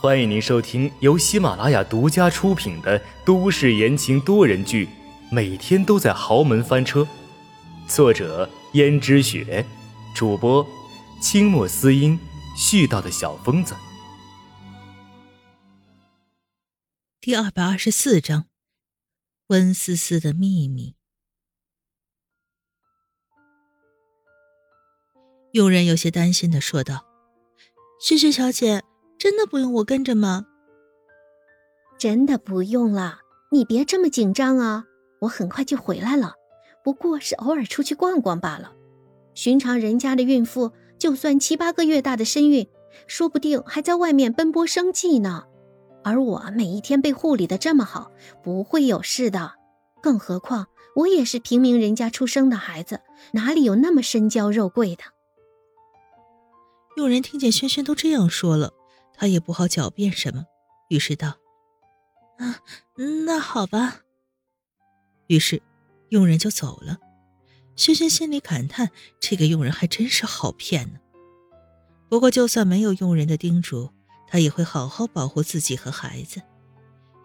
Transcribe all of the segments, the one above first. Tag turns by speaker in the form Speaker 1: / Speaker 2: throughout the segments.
Speaker 1: 欢迎您收听由喜马拉雅独家出品的都市言情多人剧《每天都在豪门翻车》，作者：胭脂雪，主播：清墨思音，絮叨的小疯子。
Speaker 2: 第二百二十四章，温思思的秘密。佣人有些担心的说道：“
Speaker 3: 萱萱小姐。”真的不用我跟着吗？
Speaker 4: 真的不用了，你别这么紧张啊！我很快就回来了，不过是偶尔出去逛逛罢了。寻常人家的孕妇，就算七八个月大的身孕，说不定还在外面奔波生计呢。而我每一天被护理的这么好，不会有事的。更何况我也是平民人家出生的孩子，哪里有那么身娇肉贵的？
Speaker 2: 佣人听见轩轩都这样说了。他也不好狡辩什么，于是道：“
Speaker 3: 啊，那好吧。”
Speaker 2: 于是，佣人就走了。轩轩心里感叹：这个佣人还真是好骗呢。不过，就算没有佣人的叮嘱，他也会好好保护自己和孩子，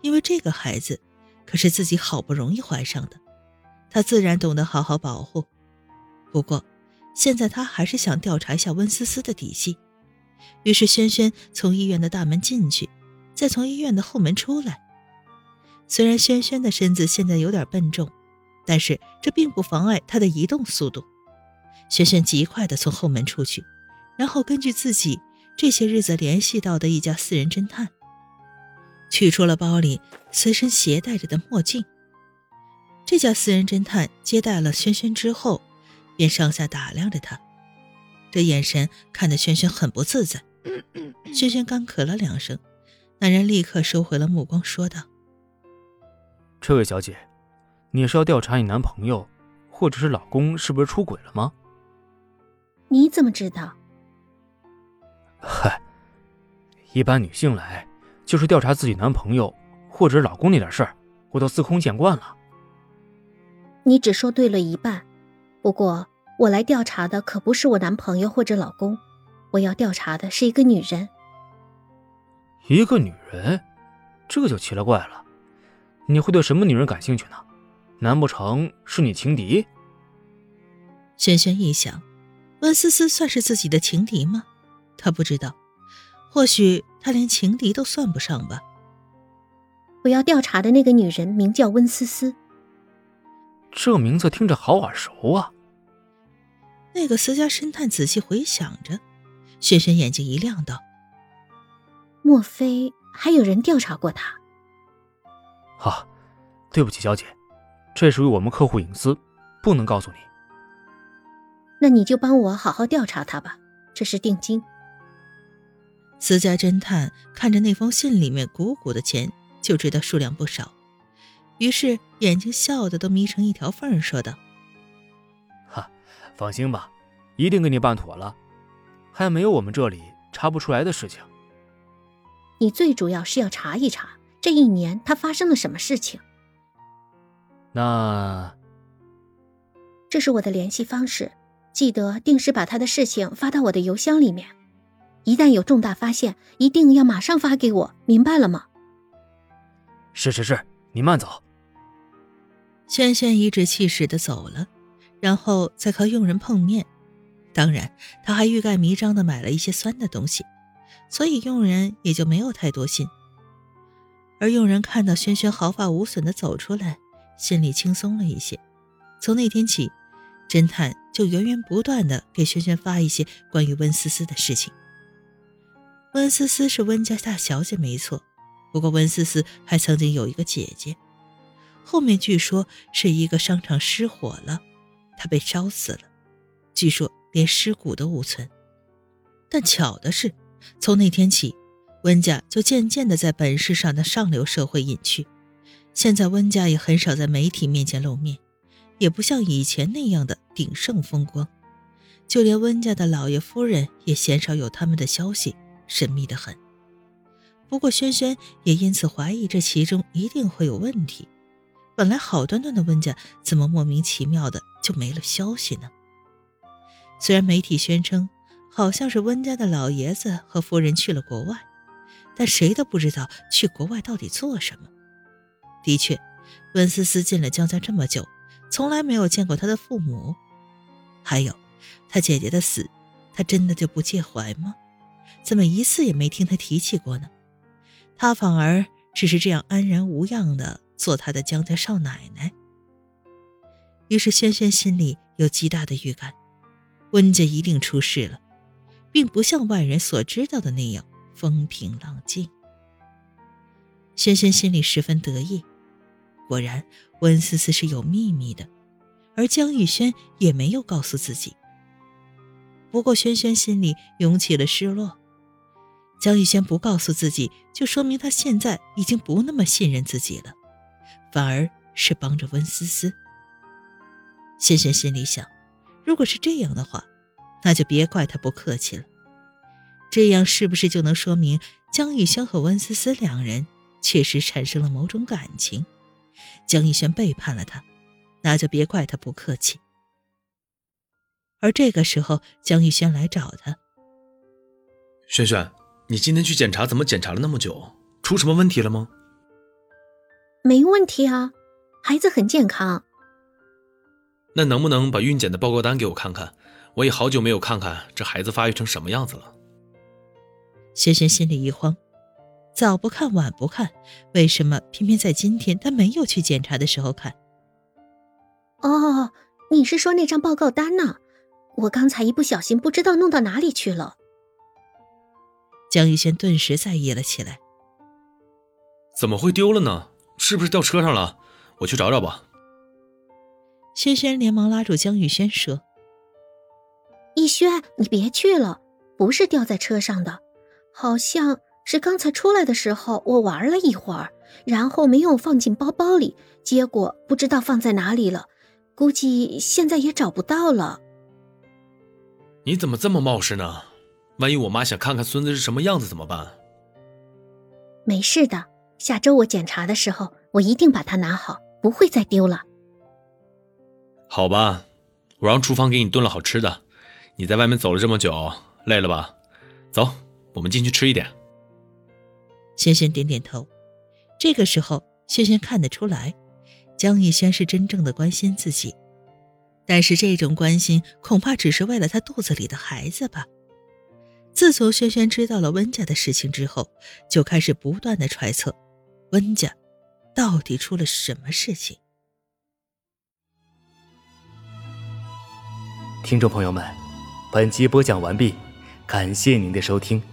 Speaker 2: 因为这个孩子可是自己好不容易怀上的，他自然懂得好好保护。不过，现在他还是想调查一下温思思的底细。于是，轩轩从医院的大门进去，再从医院的后门出来。虽然轩轩的身子现在有点笨重，但是这并不妨碍他的移动速度。轩轩极快地从后门出去，然后根据自己这些日子联系到的一家私人侦探，取出了包里随身携带着的墨镜。这家私人侦探接待了轩轩之后，便上下打量着他。这眼神看得轩轩很不自在。轩轩干咳了两声，那人立刻收回了目光，说道：“
Speaker 5: 这位小姐，你是要调查你男朋友或者是老公是不是出轨了吗？”
Speaker 4: 你怎么知道？
Speaker 5: 嗨，一般女性来就是调查自己男朋友或者老公那点事儿，我都司空见惯了。
Speaker 4: 你只说对了一半，不过。我来调查的可不是我男朋友或者老公，我要调查的是一个女人。
Speaker 5: 一个女人，这就奇了怪了。你会对什么女人感兴趣呢？难不成是你情敌？
Speaker 2: 轩轩一想，温思思算是自己的情敌吗？他不知道，或许他连情敌都算不上吧。
Speaker 4: 我要调查的那个女人名叫温思思。
Speaker 5: 这名字听着好耳熟啊。
Speaker 2: 那个私家侦探仔细回想着，轩轩眼睛一亮，道：“
Speaker 4: 莫非还有人调查过他？”“
Speaker 5: 啊，对不起，小姐，这属于我们客户隐私，不能告诉你。”“
Speaker 4: 那你就帮我好好调查他吧，这是定金。”
Speaker 2: 私家侦探看着那封信里面鼓鼓的钱，就知道数量不少，于是眼睛笑得都眯成一条缝，说道。
Speaker 5: 放心吧，一定给你办妥了，还没有我们这里查不出来的事情。
Speaker 4: 你最主要是要查一查这一年他发生了什么事情。
Speaker 5: 那，
Speaker 4: 这是我的联系方式，记得定时把他的事情发到我的邮箱里面。一旦有重大发现，一定要马上发给我，明白了吗？
Speaker 5: 是是是，你慢走。
Speaker 2: 轩轩颐指气使的走了。然后再和佣人碰面，当然他还欲盖弥彰的买了一些酸的东西，所以佣人也就没有太多心。而佣人看到轩轩毫发无损的走出来，心里轻松了一些。从那天起，侦探就源源不断的给轩轩发一些关于温思思的事情。温思思是温家大小姐没错，不过温思思还曾经有一个姐姐，后面据说是一个商场失火了。他被烧死了，据说连尸骨都无存。但巧的是，从那天起，温家就渐渐的在本市上的上流社会隐去。现在温家也很少在媒体面前露面，也不像以前那样的鼎盛风光。就连温家的老爷夫人也鲜少有他们的消息，神秘的很。不过轩轩也因此怀疑这其中一定会有问题。本来好端端的温家，怎么莫名其妙的？就没了消息呢。虽然媒体宣称好像是温家的老爷子和夫人去了国外，但谁都不知道去国外到底做什么。的确，温思思进了江家这么久，从来没有见过他的父母。还有，他姐姐的死，他真的就不介怀吗？怎么一次也没听他提起过呢？他反而只是这样安然无恙的做他的江家少奶奶。于是，轩轩心里有极大的预感，温家一定出事了，并不像外人所知道的那样风平浪静。轩轩心里十分得意，果然温思思是有秘密的，而江玉轩也没有告诉自己。不过，轩轩心里涌起了失落。江玉轩不告诉自己，就说明他现在已经不那么信任自己了，反而是帮着温思思。轩轩心里想，如果是这样的话，那就别怪他不客气了。这样是不是就能说明江玉轩和温思思两人确实产生了某种感情？江玉轩背叛了他，那就别怪他不客气。而这个时候，江玉轩来找他，
Speaker 6: 轩轩，你今天去检查，怎么检查了那么久？出什么问题了吗？
Speaker 4: 没问题啊，孩子很健康。
Speaker 6: 那能不能把孕检的报告单给我看看？我也好久没有看看这孩子发育成什么样子了。
Speaker 2: 轩轩心里一慌，早不看晚不看，为什么偏偏在今天他没有去检查的时候看？
Speaker 4: 哦，你是说那张报告单呢？我刚才一不小心，不知道弄到哪里去了。
Speaker 2: 江玉轩顿时在意了起来。
Speaker 6: 怎么会丢了呢？是不是掉车上了？我去找找吧。
Speaker 2: 轩轩连忙拉住江玉轩说：“
Speaker 4: 逸轩，你别去了，不是掉在车上的，好像是刚才出来的时候我玩了一会儿，然后没有放进包包里，结果不知道放在哪里了，估计现在也找不到了。”
Speaker 6: 你怎么这么冒失呢？万一我妈想看看孙子是什么样子怎么办？
Speaker 4: 没事的，下周我检查的时候，我一定把它拿好，不会再丢了。
Speaker 6: 好吧，我让厨房给你炖了好吃的。你在外面走了这么久，累了吧？走，我们进去吃一点。
Speaker 2: 轩轩点点头。这个时候，轩轩看得出来，江逸轩是真正的关心自己，但是这种关心恐怕只是为了他肚子里的孩子吧。自从轩轩知道了温家的事情之后，就开始不断的揣测，温家到底出了什么事情。
Speaker 1: 听众朋友们，本集播讲完毕，感谢您的收听。